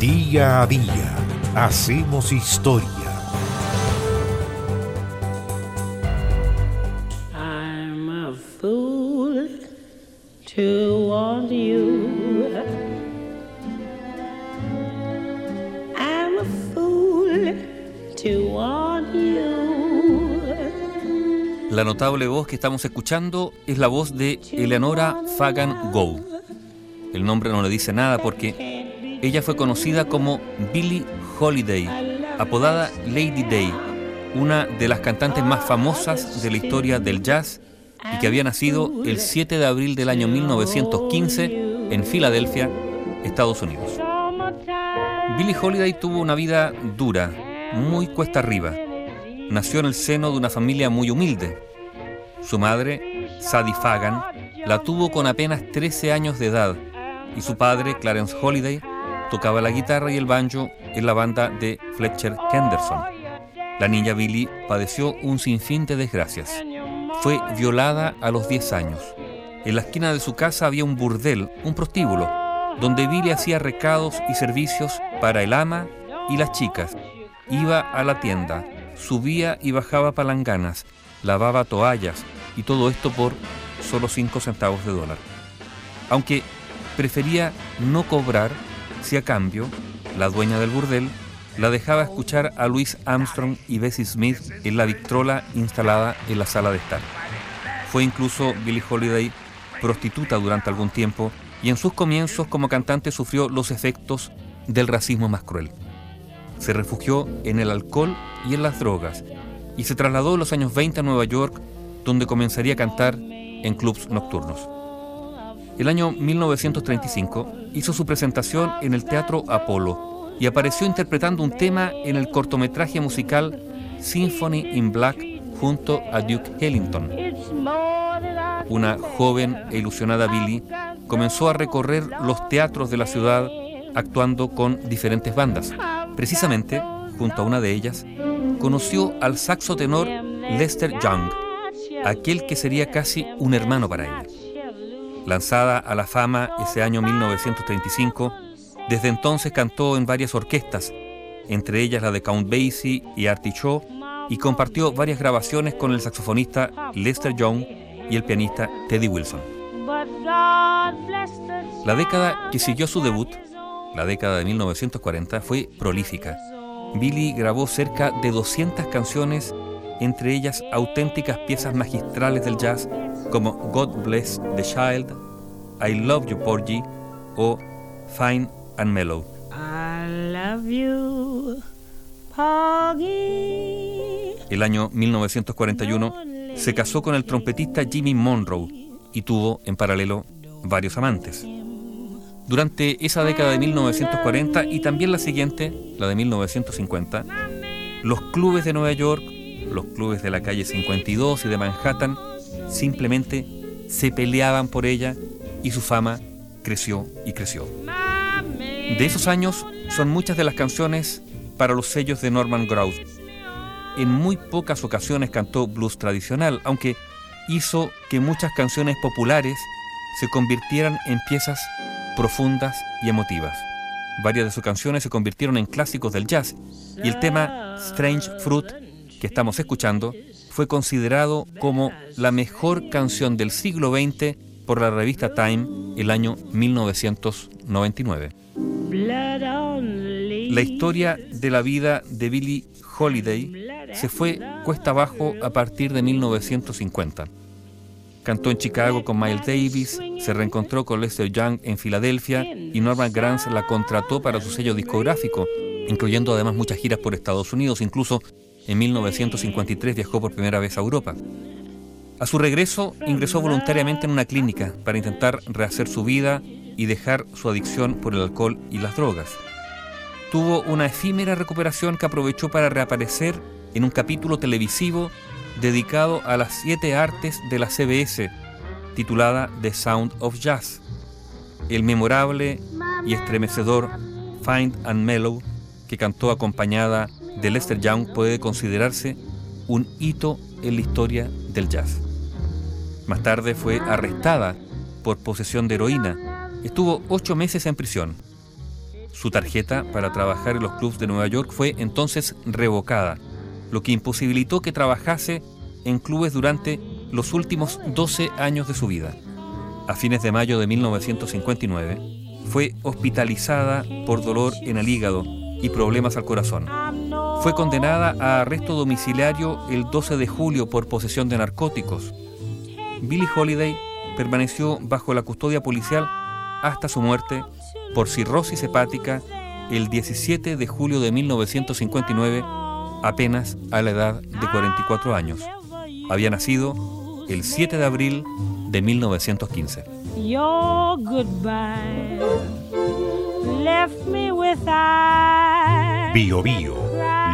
Día a día hacemos historia. I'm a fool to want you. I'm a fool to want you. La notable voz que estamos escuchando es la voz de Eleonora Fagan Gow. El nombre no le dice nada porque ella fue conocida como Billie Holiday, apodada Lady Day, una de las cantantes más famosas de la historia del jazz y que había nacido el 7 de abril del año 1915 en Filadelfia, Estados Unidos. Billie Holiday tuvo una vida dura, muy cuesta arriba. Nació en el seno de una familia muy humilde. Su madre, Sadie Fagan, la tuvo con apenas 13 años de edad y su padre, Clarence Holiday, tocaba la guitarra y el banjo en la banda de Fletcher Henderson. La niña Billy padeció un sinfín de desgracias. Fue violada a los 10 años. En la esquina de su casa había un burdel, un prostíbulo, donde Billy hacía recados y servicios para el ama y las chicas. Iba a la tienda, subía y bajaba palanganas, lavaba toallas y todo esto por solo 5 centavos de dólar. Aunque prefería no cobrar si a cambio, la dueña del burdel la dejaba escuchar a Louis Armstrong y Bessie Smith en la victrola instalada en la sala de estar. Fue incluso Billie Holiday prostituta durante algún tiempo y en sus comienzos como cantante sufrió los efectos del racismo más cruel. Se refugió en el alcohol y en las drogas y se trasladó en los años 20 a Nueva York donde comenzaría a cantar en clubs nocturnos. El año 1935 hizo su presentación en el Teatro Apolo y apareció interpretando un tema en el cortometraje musical Symphony in Black junto a Duke Ellington. Una joven e ilusionada Billy comenzó a recorrer los teatros de la ciudad actuando con diferentes bandas. Precisamente, junto a una de ellas, conoció al saxo tenor Lester Young, aquel que sería casi un hermano para ella. Lanzada a la fama ese año 1935, desde entonces cantó en varias orquestas, entre ellas la de Count Basie y Artie Shaw, y compartió varias grabaciones con el saxofonista Lester Young y el pianista Teddy Wilson. La década que siguió su debut, la década de 1940, fue prolífica. Billy grabó cerca de 200 canciones, entre ellas auténticas piezas magistrales del jazz como God Bless the Child, I Love You Porgy o Fine and Mellow. El año 1941 se casó con el trompetista Jimmy Monroe y tuvo en paralelo varios amantes. Durante esa década de 1940 y también la siguiente, la de 1950, los clubes de Nueva York, los clubes de la calle 52 y de Manhattan simplemente se peleaban por ella y su fama creció y creció. De esos años son muchas de las canciones para los sellos de Norman Grouse. En muy pocas ocasiones cantó blues tradicional, aunque hizo que muchas canciones populares se convirtieran en piezas profundas y emotivas. Varias de sus canciones se convirtieron en clásicos del jazz y el tema Strange Fruit que estamos escuchando fue considerado como la mejor canción del siglo XX por la revista Time el año 1999. La historia de la vida de Billie Holiday se fue cuesta abajo a partir de 1950. Cantó en Chicago con Miles Davis, se reencontró con Lester Young en Filadelfia y Norman Granz la contrató para su sello discográfico, incluyendo además muchas giras por Estados Unidos, incluso en 1953 viajó por primera vez a Europa. A su regreso, ingresó voluntariamente en una clínica para intentar rehacer su vida y dejar su adicción por el alcohol y las drogas. Tuvo una efímera recuperación que aprovechó para reaparecer en un capítulo televisivo dedicado a las siete artes de la CBS, titulada The Sound of Jazz. El memorable y estremecedor Find and Mellow, que cantó acompañada de Lester Young puede considerarse un hito en la historia del jazz. Más tarde fue arrestada por posesión de heroína. Estuvo ocho meses en prisión. Su tarjeta para trabajar en los clubs de Nueva York fue entonces revocada, lo que imposibilitó que trabajase en clubes durante los últimos 12 años de su vida. A fines de mayo de 1959, fue hospitalizada por dolor en el hígado y problemas al corazón. Fue condenada a arresto domiciliario el 12 de julio por posesión de narcóticos. Billie Holiday permaneció bajo la custodia policial hasta su muerte por cirrosis hepática el 17 de julio de 1959, apenas a la edad de 44 años. Había nacido el 7 de abril de 1915. Bio Bio,